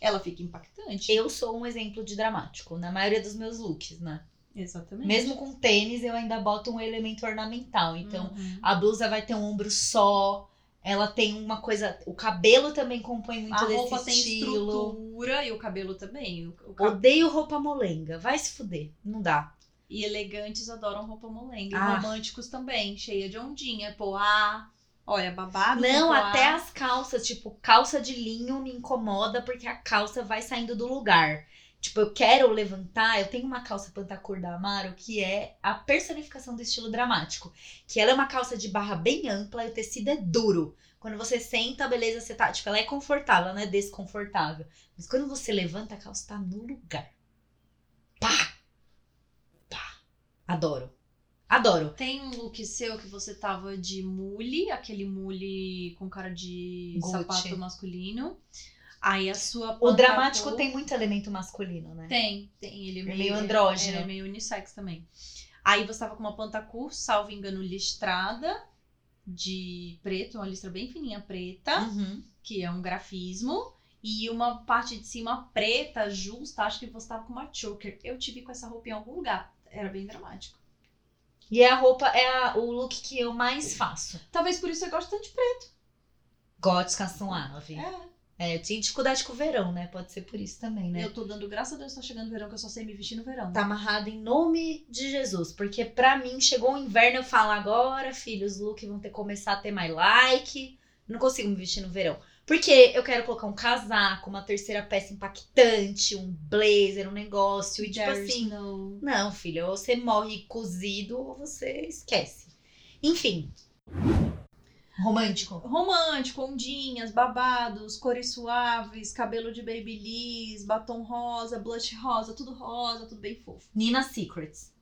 Ela fica impactante. Eu sou um exemplo de dramático na maioria dos meus looks, né? Exatamente. Mesmo com tênis, eu ainda boto um elemento ornamental. Então, Uhum. a blusa vai ter um ombro só. Ela tem uma coisa. O cabelo também compõe muito a desse roupa tem estilo. estrutura e o cabelo também. O, o cab- Odeio roupa molenga. Vai se fuder. Não dá. E elegantes adoram roupa molenga. Ah. E românticos também, cheia de ondinha. Poá. Olha, babado. Não, até as calças, tipo, calça de linho me incomoda porque a calça vai saindo do lugar. Tipo, eu quero levantar, eu tenho uma calça pantacur da Amaro que é a personificação do estilo dramático. Que ela é uma calça de barra bem ampla e o tecido é duro. Quando você senta, beleza, você tá. Tipo, ela é confortável, ela não é desconfortável. Mas quando você levanta, a calça tá no lugar. Pá! Pá! Adoro. Adoro. Tem um look seu que você tava de mule, aquele mule com cara de Gucci. sapato masculino. Aí a sua O dramático tem muito elemento masculino, né? Tem, tem. Ele é meio, meio andrógeno. É, é meio unissex também. Aí você tava com uma pantacur, salvo engano, listrada de preto, uma listra bem fininha preta. Uhum. que é um grafismo, e uma parte de cima preta, justa, acho que você tava com uma choker. Eu tive com essa roupa em algum lugar. Era bem dramático. E é a roupa, é a- o look que eu mais faço. Talvez por isso você goste tanto de preto. Gótica suave. É. É, eu tinha dificuldade com o verão, né? Pode ser por isso também, né? Eu tô dando graças a Deus tá chegando o verão, que eu só sei me vestir no verão. Tá amarrado em nome de Jesus. Porque pra mim, chegou o inverno, eu falo agora, filho, os looks vão ter que começar a ter mais like. Não consigo me vestir no verão. Porque eu quero colocar um casaco, uma terceira peça impactante, um blazer, um negócio. E tipo There's assim. no- Não, filha, ou você morre cozido ou você esquece. Enfim. Romântico. Romântico, ondinhas, babados, cores suaves, cabelo de babyliss, batom rosa, blush rosa, tudo rosa, tudo bem fofo. Nina Secrets.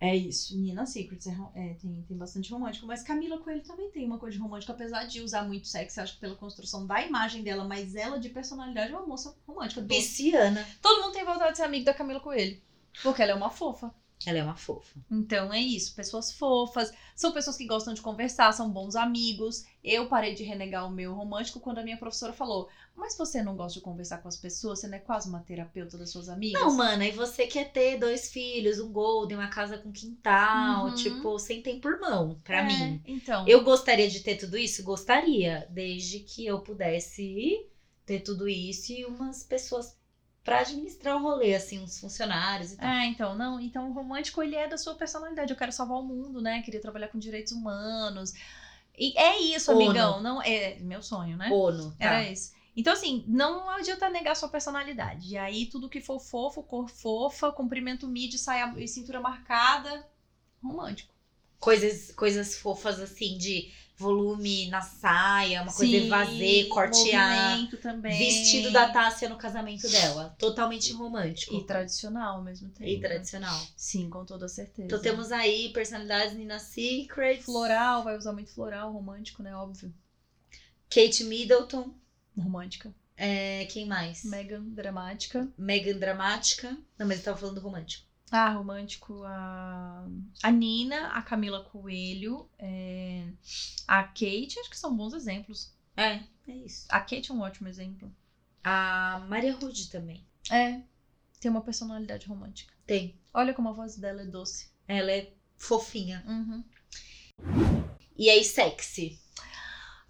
É isso. Nina Secrets é, é, tem, tem bastante romântico. Mas Camila Coelho também tem uma coisa de romântico, apesar de usar muito sexy, acho que pela construção da imagem dela, mas ela de personalidade é uma moça romântica. Pisciana. Todo mundo tem vontade de ser amigo da Camila Coelho. Porque ela é uma fofa. Ela é uma fofa. Então é isso, pessoas fofas, são pessoas que gostam de conversar, são bons amigos. Eu parei de renegar o meu romântico quando a minha professora falou: Mas você não gosta de conversar com as pessoas? Você não é quase uma terapeuta das suas amigas? Não, mana, e você quer ter dois filhos, um golden, uma casa com quintal, Uhum. tipo, sem tempo por mão, pra É, mim. Então. Eu gostaria de ter tudo isso? Gostaria, desde que eu pudesse ter tudo isso e umas pessoas pra administrar o rolê, assim, uns funcionários e tal. É, então, não, então o romântico ele é da sua personalidade. Eu quero salvar o mundo, né? Queria trabalhar com direitos humanos. E é isso, ONU. amigão. Não é meu sonho, né? Ono, tá? Era esse. Então, assim, não adianta negar sua personalidade. E aí, tudo que for fofo, cor fofa, comprimento mid, saia e cintura marcada, romântico. Coisas, coisas fofas, assim, de volume na saia, uma coisa evasê, corte A. movimento também. Vestido da Tássia no casamento dela. Totalmente romântico. E tradicional ao mesmo tempo. E tradicional. Sim, com toda certeza. Então temos aí personalidades Nina Secrets. Floral, vai usar muito floral, romântico, né? Óbvio. Kate Middleton. Romântica. É, quem mais? Megan, dramática. Megan Dramática. Não, mas eu tava falando romântico. Ah, romântico, a, a Nina, a Camila Coelho, é, a Kate, acho que são bons exemplos. É, é isso. A Kate é um ótimo exemplo. A Maria Rude também. É, tem uma personalidade romântica. Tem. Olha como a voz dela é doce. Ela é fofinha. Uhum. E aí, sexy.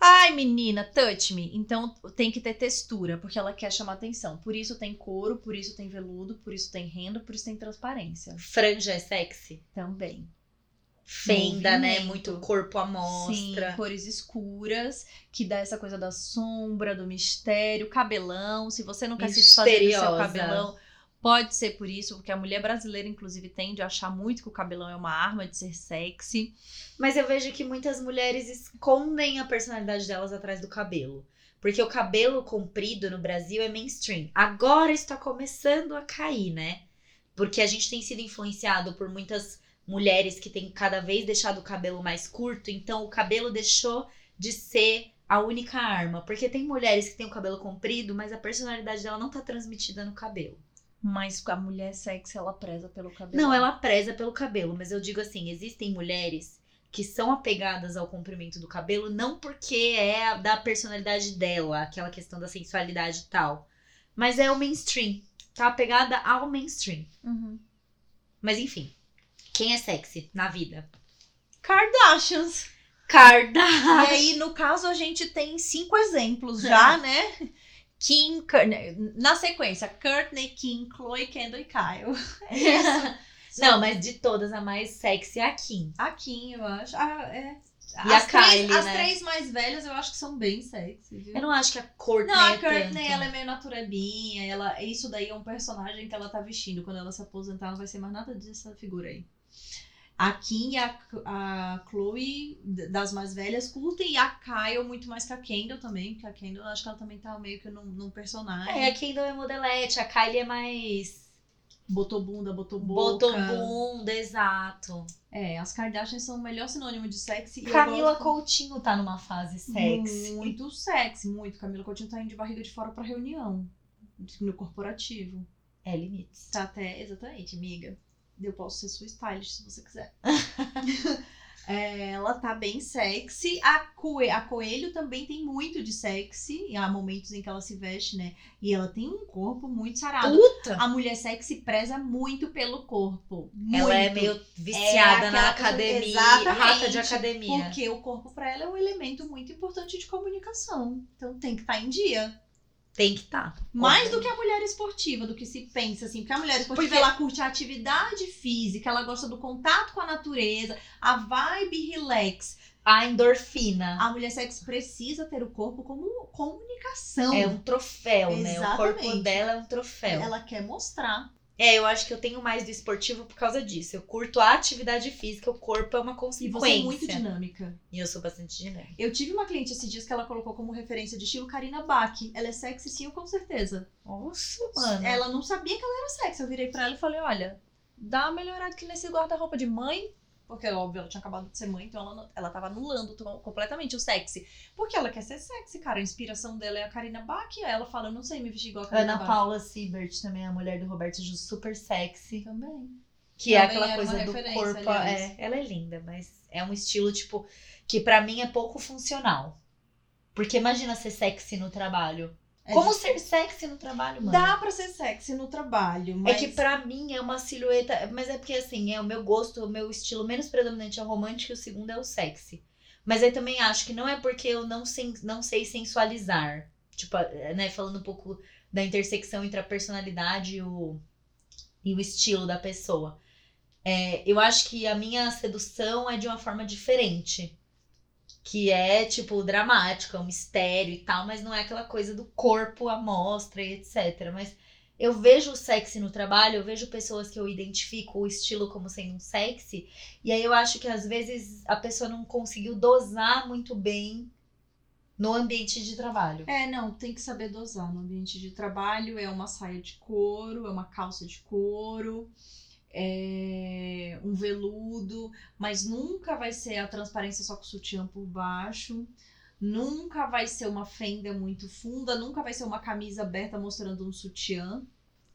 Ai, menina, touch me. Então tem que ter textura, porque ela quer chamar atenção. Por isso tem couro, por isso tem veludo, por isso tem renda, por isso tem transparência. Franja é sexy. Também. Fenda, né? Movimento. Muito corpo à mostra. Sim, cores escuras, que dá essa coisa da sombra, do mistério, cabelão. Se você não quer se desfazer do seu cabelão, pode ser por isso, porque a mulher brasileira, inclusive, tende a achar muito que o cabelão é uma arma de ser sexy. Mas eu vejo que muitas mulheres escondem a personalidade delas atrás do cabelo. Porque o cabelo comprido no Brasil é mainstream. Agora está começando a cair, né? Porque a gente tem sido influenciado por muitas mulheres que têm cada vez deixado o cabelo mais curto. Então o cabelo deixou de ser a única arma. Porque tem mulheres que têm o cabelo comprido, mas a personalidade dela não tá transmitida no cabelo. Mas a mulher sexy, ela preza pelo cabelo. Não, ela preza pelo cabelo, mas eu digo assim, existem mulheres que são apegadas ao comprimento do cabelo não porque é da personalidade dela, aquela questão da sensualidade e tal, mas é o mainstream, tá apegada ao mainstream. Uhum. Mas enfim, quem é sexy na vida? Kardashians. Carda. E aí, no caso, a gente tem cinco exemplos já, né? Kim, Kur- na sequência, Courtney, Kim, Chloe, Kendall e Kyle. É isso. Não, mas de todas a mais sexy é a Kim. A Kim, eu acho. Ah, é. E as a três, Kylie, As né? três mais velhas eu acho que são bem sexy, viu? Eu não acho que a Courtney Não, a é Courtney, tanto. ela é meio naturebinha, ela, isso daí é um personagem que ela tá vestindo. Quando ela se aposentar, não vai ser mais nada dessa figura aí. A Kim e a, a Chloe, das mais velhas, curtem, e a Kyle muito mais que a Kendall também, porque a Kendall, acho que ela também tá meio que num, num personagem. É, a Kendall é modelete, a Kylie é mais... Botou bunda, botou boca. Botou bunda, exato. É, as Kardashians são o melhor sinônimo de sexy. Camila gosto Coutinho tá numa fase sexy. Muito sexy, muito. Camila Coutinho tá indo de barriga de fora pra reunião. No corporativo. É limites. Tá até, exatamente, amiga. Eu posso ser sua stylist se você quiser. É, ela tá bem sexy. A, Coe a Coelho também tem muito de sexy. E há momentos em que ela se veste, né? E ela tem um corpo muito sarado. Puta! A mulher sexy preza muito pelo corpo. Ela é Muito. meio viciada É na academia, Exatamente, rata de academia. Porque o corpo pra ela é um elemento muito importante de comunicação. Então tem que estar em dia. Tem que estar. Mais do que a mulher esportiva, do que se pensa, assim. Porque a mulher esportiva, Porque- ela curte a atividade física, ela gosta do contato com a natureza, a vibe relax. a endorfina. A mulher sexy precisa ter o corpo como comunicação. É um troféu, né? O corpo Exatamente. dela é um troféu. Ela quer mostrar. É, eu acho que eu tenho mais do esportivo por causa disso. Eu curto a atividade física, o corpo é uma E consequência. você é muito dinâmica. E eu sou bastante dinâmica. Eu tive uma cliente esses dias que ela colocou como referência de estilo Karina Bach. Ela é sexy sim, com certeza. Nossa, mano. Ela não sabia que ela era sexy. Eu virei pra ela e falei, olha, dá uma melhorada aqui nesse guarda-roupa de mãe. Porque, óbvio, ela tinha acabado de ser mãe, então ela, ela tava anulando completamente o sexy. Porque ela quer ser sexy, cara. A inspiração dela é a Karina Bach. Aí ela fala, eu não sei me vestir igual a Karina Ana Bach. Paula Siebert também, a mulher do Roberto Justo, super sexy. Também. Que é Também aquela era uma coisa do corpo. É, ela é linda, mas é um estilo, tipo, que pra mim é pouco funcional. Porque imagina ser sexy no trabalho. É Como de- ser sexy no trabalho, mano? Dá pra ser sexy no trabalho, mas... É que pra mim é uma silhueta. Mas é porque assim, é o meu gosto, o meu estilo menos predominante é o romântico e o segundo é o sexy. Mas eu também acho que não é porque eu não, sen- não sei sensualizar. Tipo, né, falando um pouco da intersecção entre a personalidade e o, e o estilo da pessoa. É, eu acho que a minha sedução é de uma forma diferente. Que é, tipo, dramática, um mistério e tal, mas não é aquela coisa do corpo à mostra e etc. Mas eu vejo o sexy no trabalho, eu vejo pessoas que eu identifico o estilo como sendo um sexy, e aí eu acho que às vezes a pessoa não conseguiu dosar muito bem no ambiente de trabalho. É, não, tem que saber dosar no ambiente de trabalho. É uma saia de couro, é uma calça de couro, é um veludo, mas nunca vai ser a transparência só com sutiã por baixo. Nunca vai ser uma fenda muito funda, nunca vai ser uma camisa aberta mostrando um sutiã,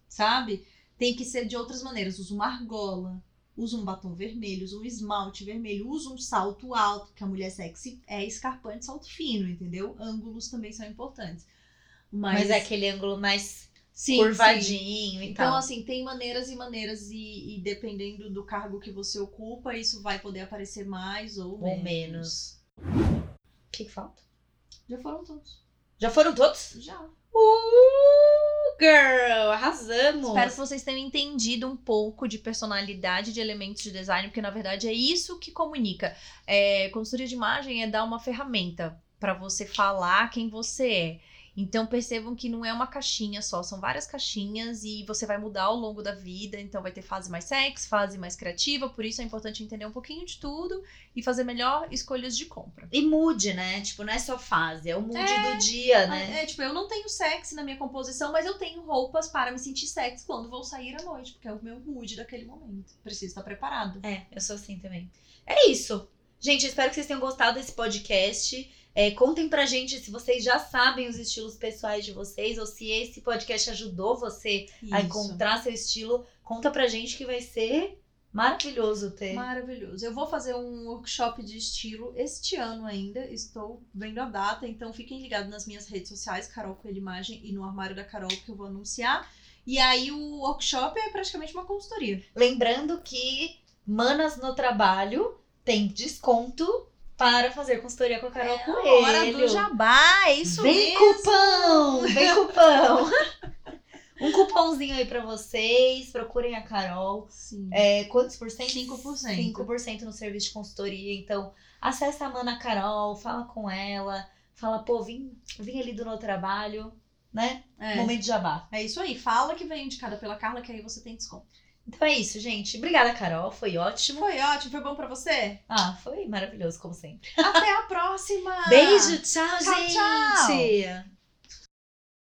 sabe? Tem que ser de outras maneiras. Usa uma argola, usa um batom vermelho, usa um esmalte vermelho, usa um salto alto, que a mulher sexy é escarpante, salto fino, entendeu? Ângulos também são importantes. Mas, Mas, é aquele ângulo mais sim, curvadinho sim. e Então, tal. assim, tem maneiras e maneiras, e, e dependendo do cargo que você ocupa, isso vai poder aparecer mais ou, ou menos. O que, que falta? Já foram todos. Já foram todos? Já. Uh, girl, arrasamos. Espero que vocês tenham entendido um pouco de personalidade de elementos de design, porque na verdade é isso que comunica. É, consultoria de imagem é dar uma ferramenta para você falar quem você é. Então percebam que não é uma caixinha só, são várias caixinhas e você vai mudar ao longo da vida. Então vai ter fase mais sexy, fase mais criativa, por isso é importante entender um pouquinho de tudo e fazer melhor escolhas de compra. E mude, né? Tipo, não é só fase, é o mood É. do dia, né? É, tipo, eu não tenho sexy na minha composição, mas eu tenho roupas para me sentir sexy quando vou sair à noite, porque é o meu mood daquele momento. Preciso estar preparado. É, eu sou assim também. É isso. Gente, espero que vocês tenham gostado desse podcast. É, contem pra gente se vocês já sabem os estilos pessoais de vocês ou se esse podcast ajudou você a Isso. encontrar seu estilo. Conta pra gente que vai ser maravilhoso ter. Maravilhoso. Eu vou fazer um workshop de estilo este ano ainda. Estou vendo a data, então fiquem ligados nas minhas redes sociais, Carol Coelho Imagem, e no armário da Carol, que eu vou anunciar. E aí o workshop é praticamente uma consultoria. Lembrando que Manas no Trabalho tem desconto para fazer consultoria com a Carol Coelho. É Hora do jabá, é isso vem mesmo. cupão! Vem cupão! um cupomzinho aí pra vocês. Procurem a Carol. Sim. É, quantos por cento? 5%. 5% no serviço de consultoria. Então, acessa a Mana Carol, fala com ela. Fala, pô, vim, vim ali do meu trabalho, né? É. Momento de jabá. É isso aí. Fala que veio indicada pela Carla, que aí você tem desconto. Então é isso, gente. Obrigada, Carol. Foi ótimo. Foi ótimo, foi bom pra você? Ah, foi maravilhoso, como sempre. Até a próxima! Beijo, tchau, Tchau, gente! tchau.